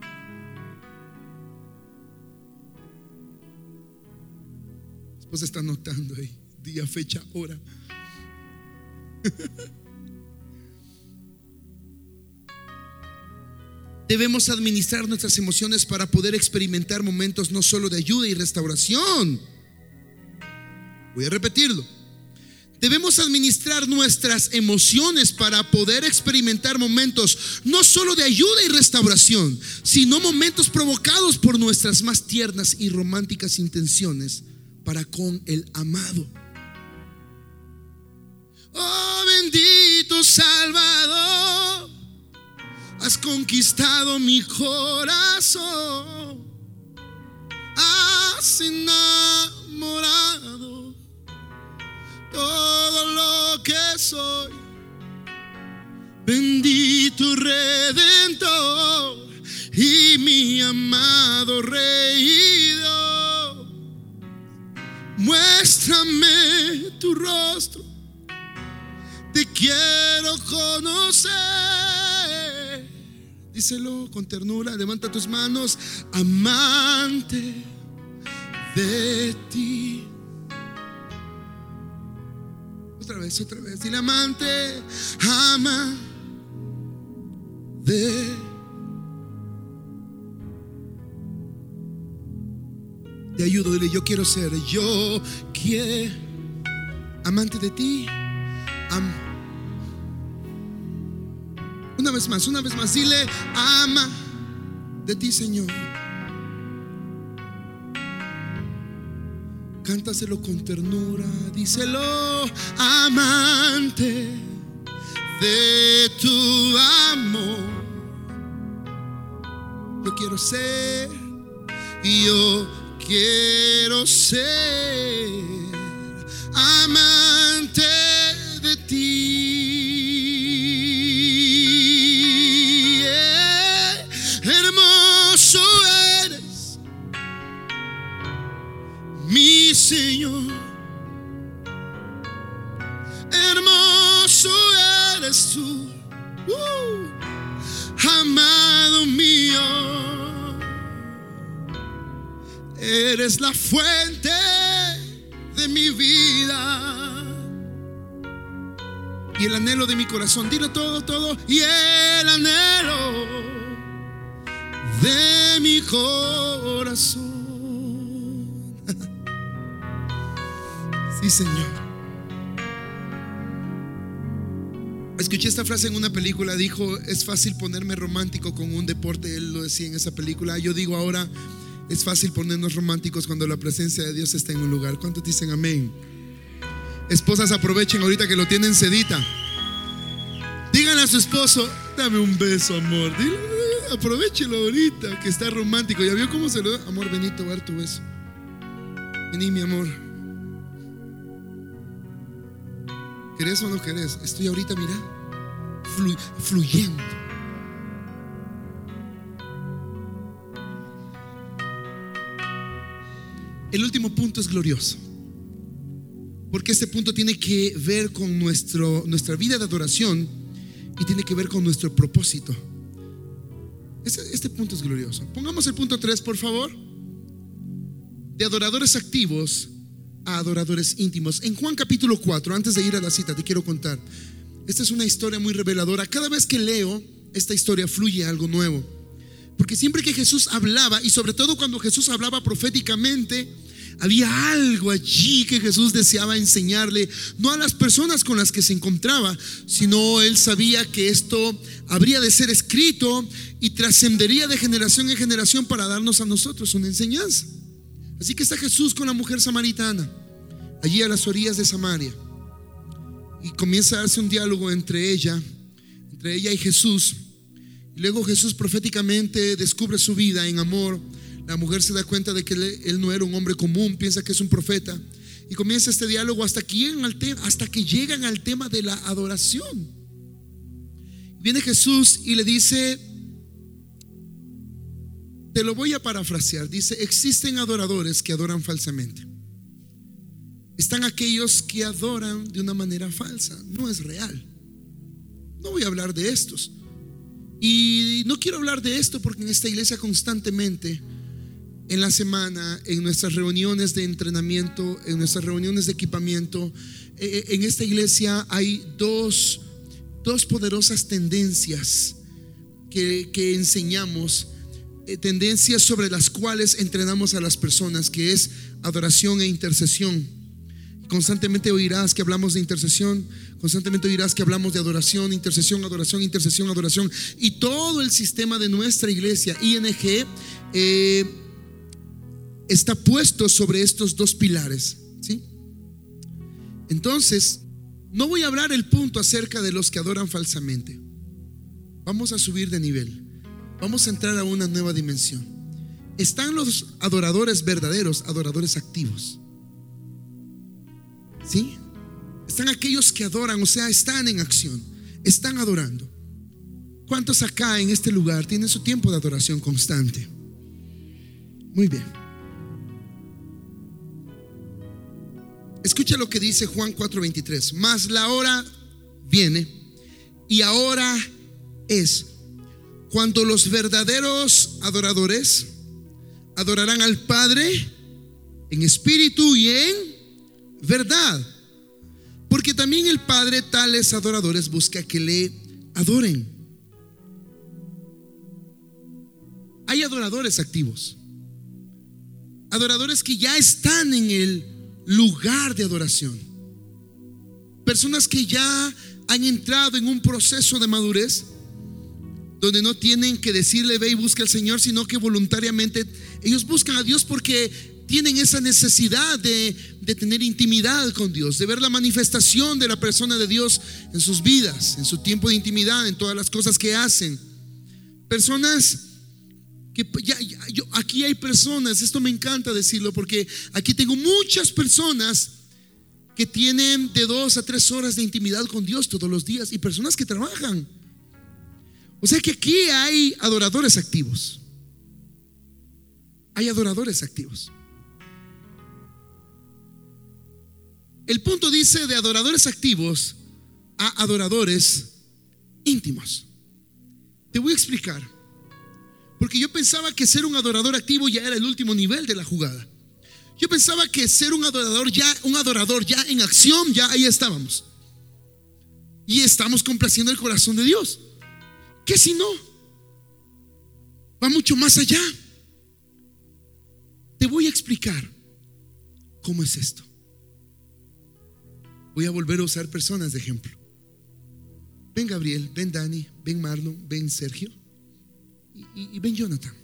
[SPEAKER 2] Después está anotando ahí, día, fecha, hora. Debemos administrar nuestras emociones para poder experimentar momentos no solo de ayuda y restauración. Voy a repetirlo. Debemos administrar nuestras emociones para poder experimentar momentos no solo de ayuda y restauración, sino momentos provocados por nuestras más tiernas y románticas intenciones para con el amado. Oh bendito Salvador, has conquistado mi corazón, has enamorado todo lo que soy. Bendito Redentor y mi amado Rey. Muéstrame tu rostro, te quiero conocer. Díselo con ternura, levanta tus manos, amante de ti. Otra vez, otra vez. Dile amante, ama de. Te ayudo, dile, yo quiero ser, yo quiero amante de ti. Am- una vez más, una vez más, dile, ama de ti, Señor. Cántaselo con ternura, díselo, amante de tu amor. Yo quiero ser, yo quiero ser amante Eres la fuente de mi vida y el anhelo de mi corazón. Dilo todo, todo. Y el anhelo de mi corazón. Sí, Señor. Escuché esta frase en una película, dijo, es fácil ponerme romántico con un deporte, él lo decía en esa película. Yo digo ahora, es fácil ponernos románticos cuando la presencia de Dios está en un lugar. ¿Cuántos dicen amén? Esposas aprovechen ahorita que lo tienen sedita. Díganle a su esposo, dame un beso, amor. Aprovechelo ahorita que está romántico. ¿Ya vio cómo se lo da? Amor, Benito, va a dar tu beso. Vení, mi amor. ¿Querés o no querés? Estoy ahorita, mira, flu- fluyendo. El último punto es glorioso. Porque este punto tiene que ver con nuestro, nuestra vida de adoración y tiene que ver con nuestro propósito. Este, este punto es glorioso. Pongamos el punto 3, por favor. De adoradores activos a adoradores íntimos. En Juan capítulo 4, antes de ir a la cita, te quiero contar. Esta es una historia muy reveladora. Cada vez que leo esta historia fluye algo nuevo. Porque siempre que Jesús hablaba, y sobre todo cuando Jesús hablaba proféticamente, había algo allí que Jesús deseaba enseñarle, no a las personas con las que se encontraba, sino él sabía que esto habría de ser escrito y trascendería de generación en generación para darnos a nosotros una enseñanza. Así que está Jesús con la mujer samaritana, allí a las orillas de Samaria, y comienza a darse un diálogo entre ella, entre ella y Jesús. Luego Jesús proféticamente descubre su vida en amor. La mujer se da cuenta de que él, no era un hombre común, piensa que es un profeta. Y comienza este diálogo hasta que llegan al, te- hasta que llegan al tema de la adoración. Viene Jesús y le dice, te lo voy a parafrasear, dice, existen adoradores que adoran falsamente. están aquellos que adoran de una manera falsa, no es real. No voy a hablar de estos. Y no quiero hablar de esto porque en esta iglesia constantemente, en la semana, en nuestras reuniones de entrenamiento, en nuestras reuniones de equipamiento, eh, en esta iglesia hay dos, dos poderosas tendencias que, que enseñamos, eh, tendencias sobre las cuales entrenamos a las personas, que es adoración e intercesión. Constantemente oirás que hablamos de intercesión, constantemente oirás que hablamos de adoración, intercesión, adoración, intercesión, adoración. Y todo el sistema de nuestra iglesia, ING, eh, está puesto sobre estos dos pilares. ¿sí? Entonces, no voy a hablar el punto acerca de los que adoran falsamente. Vamos a subir de nivel. Vamos a entrar a una nueva dimensión. Están los adoradores verdaderos, adoradores activos. ¿Sí? Están aquellos que adoran, o sea, están en acción, están adorando. ¿Cuántos acá en este lugar tienen su tiempo de adoración constante? Muy bien. Escucha lo que dice Juan 4:23. Mas la hora viene y ahora es cuando los verdaderos adoradores adorarán al Padre en espíritu y en verdad. Porque también el Padre tales adoradores busca que le adoren. Hay adoradores activos. Adoradores que ya están en el lugar de adoración. Personas que ya han entrado en un proceso de madurez donde no tienen que decirle ve y busca al Señor, sino que voluntariamente ellos buscan a Dios porque tienen esa necesidad de, tener intimidad con Dios, de ver la manifestación de la persona de Dios en sus vidas, en su tiempo de intimidad, en todas las cosas que hacen. Personas que ya, aquí hay personas, esto me encanta decirlo porque aquí tengo muchas personas que tienen de dos a tres horas de intimidad con Dios todos los días y personas que trabajan. O sea que aquí hay adoradores activos. Hay adoradores activos. El punto dice de adoradores activos a adoradores íntimos. Te voy a explicar. Porque yo pensaba que ser un adorador activo ya era el último nivel de la jugada. Yo pensaba que ser un adorador ya, un adorador ya en acción, ya ahí estábamos. Y estamos complaciendo el corazón de Dios. ¿Qué si no? Va mucho más allá. Te voy a explicar cómo es esto. Voy a volver a usar personas de ejemplo. Ven Gabriel, ven Dani, ven Marlon, ven Sergio y, ven Jonathan.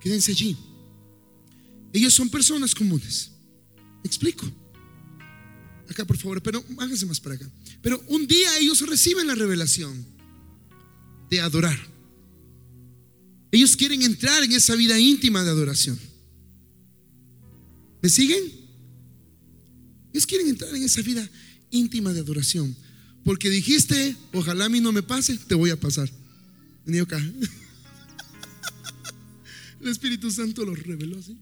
[SPEAKER 2] Quédense allí. Ellos son personas comunes. explico? Acá, por favor, pero háganse más para acá. Pero un día ellos reciben la revelación de adorar. Ellos quieren entrar en esa vida íntima de adoración. ¿Me siguen? Ellos quieren entrar en esa vida íntima de adoración. Porque dijiste, ojalá a mí no me pase, te voy a pasar. Vení acá. El Espíritu Santo lo reveló así.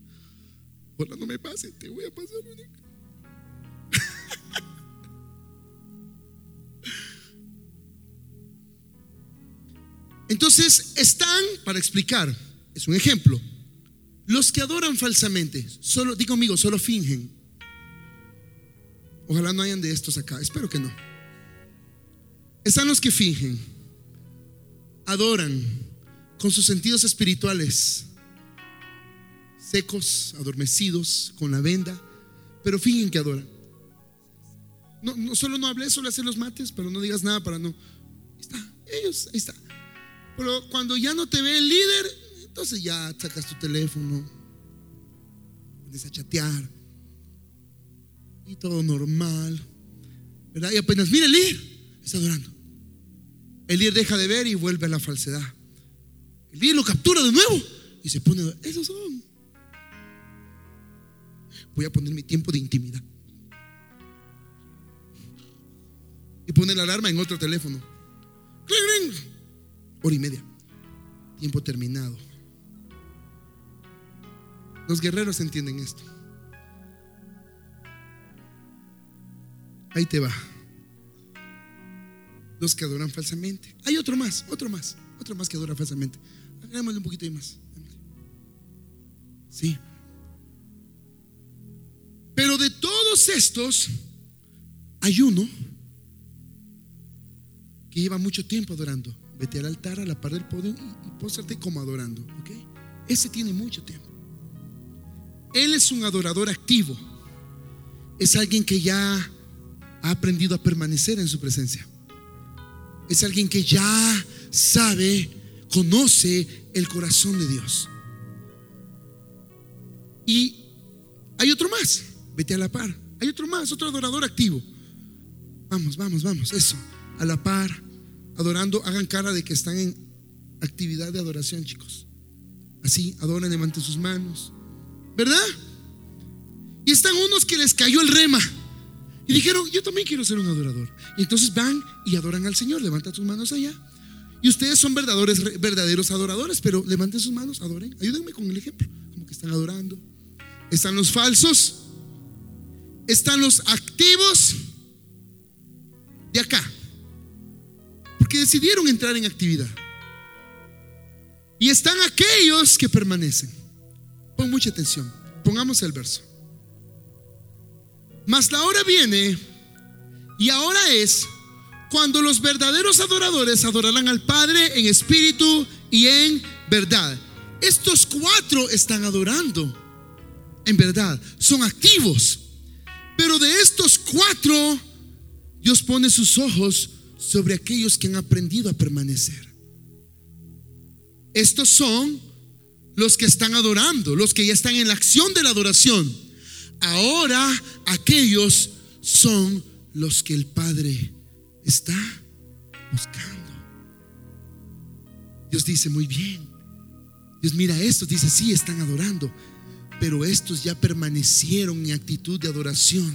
[SPEAKER 2] Ojalá no me pase, te voy a pasar. Entonces están, para explicar, es un ejemplo, los que adoran falsamente, solo, digo conmigo, solo fingen. Ojalá no hayan de estos acá, espero que no. Están los que fingen, adoran con sus sentidos espirituales, secos, adormecidos, con la venda, pero fingen que adoran. No, solo no hablé, solo hacer los mates, pero no digas nada para no. Ahí está, ellos, ahí está. Pero cuando ya no te ve el líder, entonces ya sacas tu teléfono, pones a chatear y todo normal. ¿Verdad? Y apenas, mire el líder, está adorando. El líder deja de ver y vuelve a la falsedad. El líder lo captura de nuevo y se pone, esos son. Voy a poner mi tiempo de intimidad. Y pone la alarma en otro teléfono. Hora y media. Tiempo terminado. Los guerreros entienden esto. Ahí te va. Los que adoran falsamente. Hay otro más, otro más, otro más que adora falsamente. Hagámosle un poquito más. Sí. Pero de todos estos, hay uno que lleva mucho tiempo adorando. Vete al altar a la par del podio y, póstrate como adorando. Ese tiene mucho tiempo. Él es un adorador activo. Es alguien que ya ha aprendido a permanecer en su presencia. Es alguien que ya sabe, conoce el corazón de Dios. Y hay otro más, vete a la par. Hay otro más, otro adorador activo. Vamos, vamos, vamos, eso, a la par, adorando, hagan cara de que están en actividad de adoración, chicos. Así, adoran, levanten sus manos. ¿Verdad? Y están unos que les cayó el rema. Y dijeron, yo también quiero ser un adorador. Y entonces van y adoran al Señor, levantan sus manos allá. Y ustedes son verdaderos, verdaderos adoradores, pero levanten sus manos, adoren. Ayúdenme con el ejemplo, como que están adorando. Están los falsos, están los activos de acá, porque decidieron entrar en actividad. Y están aquellos que permanecen. Pon mucha atención, pongamos el verso. Mas la hora viene y ahora es cuando los verdaderos adoradores adorarán al Padre en espíritu y en verdad. Estos cuatro están adorando en verdad, son activos. Pero de estos cuatro, Dios pone sus ojos sobre aquellos que han aprendido a permanecer. Estos son los que están adorando, los que ya están en la acción de la adoración. Ahora aquellos son los que el Padre está buscando. Dios dice, muy bien. Dios mira esto, dice, sí, están adorando, pero estos ya permanecieron en actitud de adoración.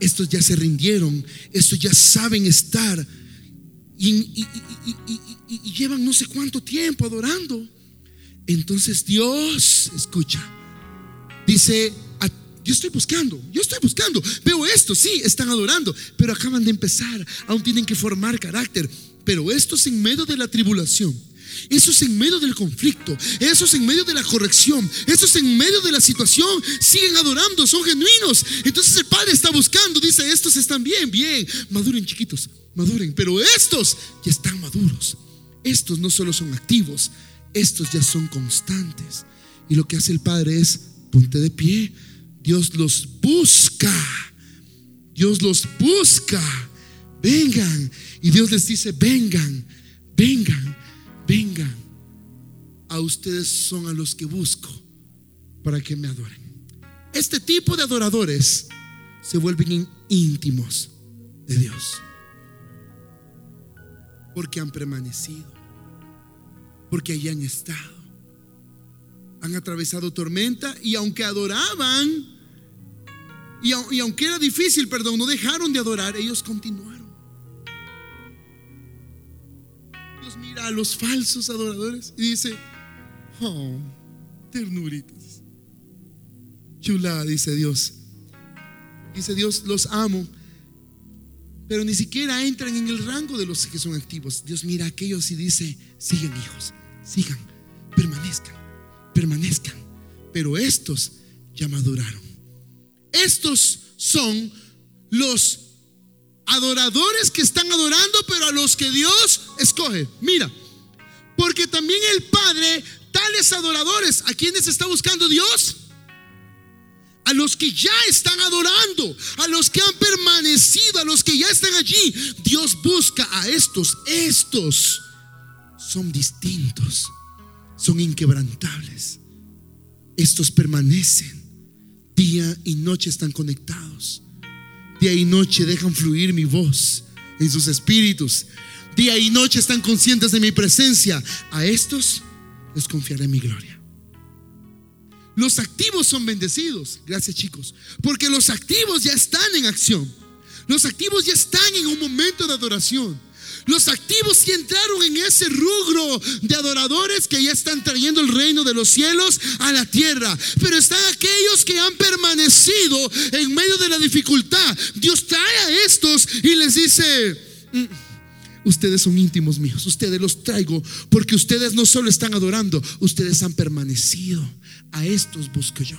[SPEAKER 2] Estos ya se rindieron, estos ya saben estar y, y- llevan no sé cuánto tiempo adorando. Entonces Dios, escucha, dice, "A- yo estoy buscando, yo estoy buscando, veo esto, sí, están adorando, pero acaban de empezar, aún tienen que formar carácter, pero estos en medio de la tribulación, esos en medio del conflicto, esos en medio de la corrección, esos en medio de la situación, siguen adorando, son genuinos. Entonces el Padre está buscando, dice, estos están bien, bien, maduren chiquitos, maduren, pero estos ya están maduros. Estos no solo son activos, estos ya son constantes. Y lo que hace el Padre es, ponte de pie, Dios los busca, Dios los busca, vengan. Y Dios les dice, vengan, vengan, vengan. A ustedes son a los que busco para que me adoren. Este tipo de adoradores se vuelven íntimos de Dios. Porque han permanecido. Porque allí han estado. Han atravesado tormenta y aunque adoraban, y, au- y aunque era difícil, perdón, no dejaron de adorar, ellos continuaron. Dios mira a los falsos adoradores y dice, oh, ternuritas. Chula, dice Dios. Dice Dios, los amo. Pero ni siquiera entran en el rango de los que son activos. Dios mira a aquellos y dice, sigan hijos, sigan, permanezcan, permanezcan. Pero estos ya maduraron. Estos son los adoradores que están adorando, pero a los que Dios escoge. Mira, porque también el Padre, tales adoradores, ¿a quienes está buscando Dios? A los que ya están adorando, a los que han permanecido, a los que ya están allí. Dios busca a estos. Estos son distintos, son inquebrantables. Estos permanecen. Día y noche están conectados. Día y noche dejan fluir mi voz en sus espíritus. Día y noche están conscientes de mi presencia. A estos les confiaré mi gloria. Los activos son bendecidos. Gracias chicos. Porque los activos ya están en acción. Los activos ya están en un momento de adoración. Los activos sí entraron en ese rugro de adoradores que ya están trayendo el reino de los cielos a la tierra. Pero están aquellos que han permanecido en medio de la dificultad. Dios trae a estos y les dice, "Mm, ustedes son íntimos míos, ustedes los traigo porque ustedes no solo están adorando, ustedes han permanecido. A estos busco yo.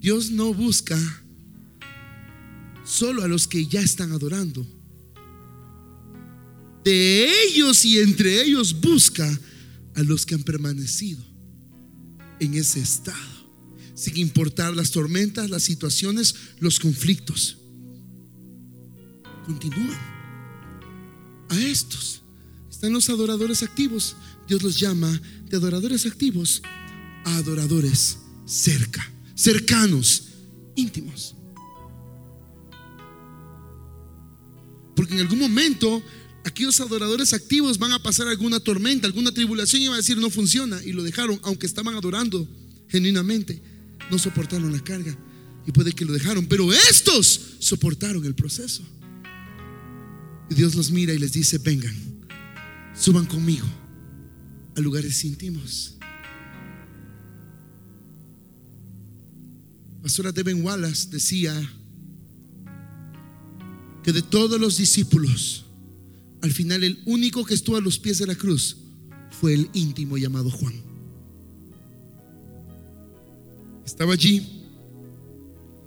[SPEAKER 2] Dios no busca solo a los que ya están adorando. De ellos y entre ellos busca a los que han permanecido en ese estado, sin importar las tormentas, las situaciones, los conflictos. Continúan. A estos están los adoradores activos. Dios los llama de adoradores activos a adoradores cerca, cercanos, íntimos. Porque en algún momento aquellos adoradores activos van a pasar alguna tormenta, alguna tribulación y van a decir no funciona. Y lo dejaron, aunque estaban adorando genuinamente, no soportaron la carga. Y puede que lo dejaron, pero estos soportaron el proceso. Y Dios los mira y les dice, vengan, suban conmigo a lugares íntimos. Pastora Devin Wallace decía que de todos los discípulos, al final el único que estuvo a los pies de la cruz fue el íntimo llamado Juan. Estaba allí.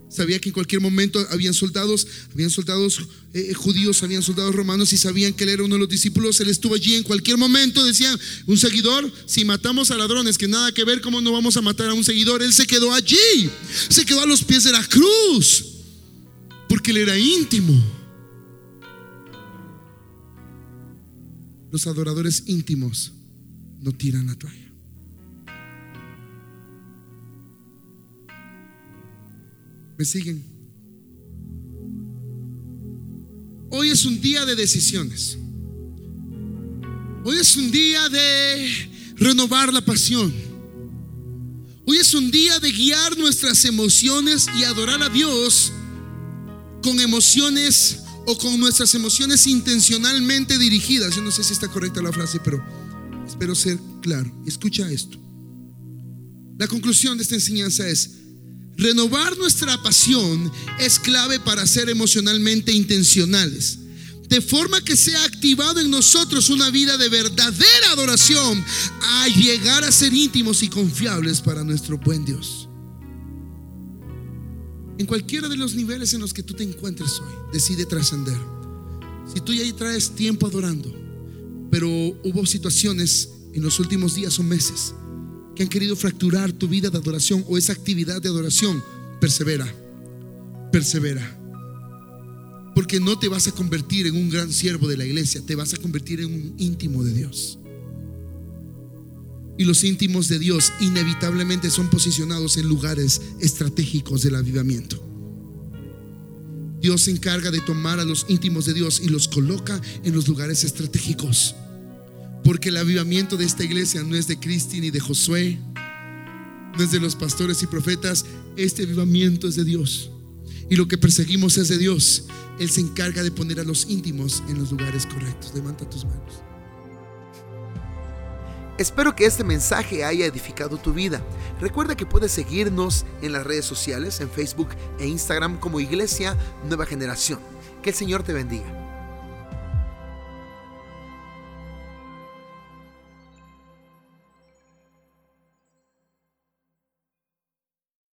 [SPEAKER 2] Sabía que en cualquier momento habían soldados, habían soldados eh, judíos, habían soldados romanos y sabían que él era uno de los discípulos. Él estuvo allí en cualquier momento. Decían, un seguidor, si matamos a ladrones, que nada que ver, ¿cómo no vamos a matar a un seguidor? Él se quedó allí, se quedó a los pies de la cruz, porque él era íntimo. Los adoradores íntimos no tiran la toalla. ¿Me siguen? Hoy es un día de decisiones. Hoy es un día de renovar la pasión. Hoy es un día de guiar nuestras emociones y adorar a Dios con emociones o con nuestras emociones intencionalmente dirigidas. Yo no sé si está correcta la frase, pero espero ser claro. Escucha esto. La conclusión de esta enseñanza es, renovar nuestra pasión es clave para ser emocionalmente intencionales. De forma que sea activado en nosotros una vida de verdadera adoración a llegar a ser íntimos y confiables para nuestro buen Dios. En cualquiera de los niveles en los que tú te encuentres hoy, decide trascender. Si tú ya traes tiempo adorando, pero hubo situaciones en los últimos días o meses que han querido fracturar tu vida de adoración o esa actividad de adoración, persevera, persevera. Porque no te vas a convertir en un gran siervo de la iglesia, te vas a convertir en un íntimo de Dios. Y los íntimos de Dios inevitablemente son posicionados en lugares estratégicos del avivamiento. Dios se encarga de tomar a los íntimos de Dios y los coloca en los lugares estratégicos. Porque el avivamiento de esta iglesia no es de Cristi ni de Josué, no es de los pastores y profetas. Este avivamiento es de Dios. Y lo que perseguimos es de Dios. Él se encarga de poner a los íntimos en los lugares correctos. Levanta tus manos.
[SPEAKER 1] Espero que este mensaje haya edificado tu vida. Recuerda que puedes seguirnos en las redes sociales, en Facebook e Instagram como Iglesia Nueva Generación. Que el Señor te bendiga.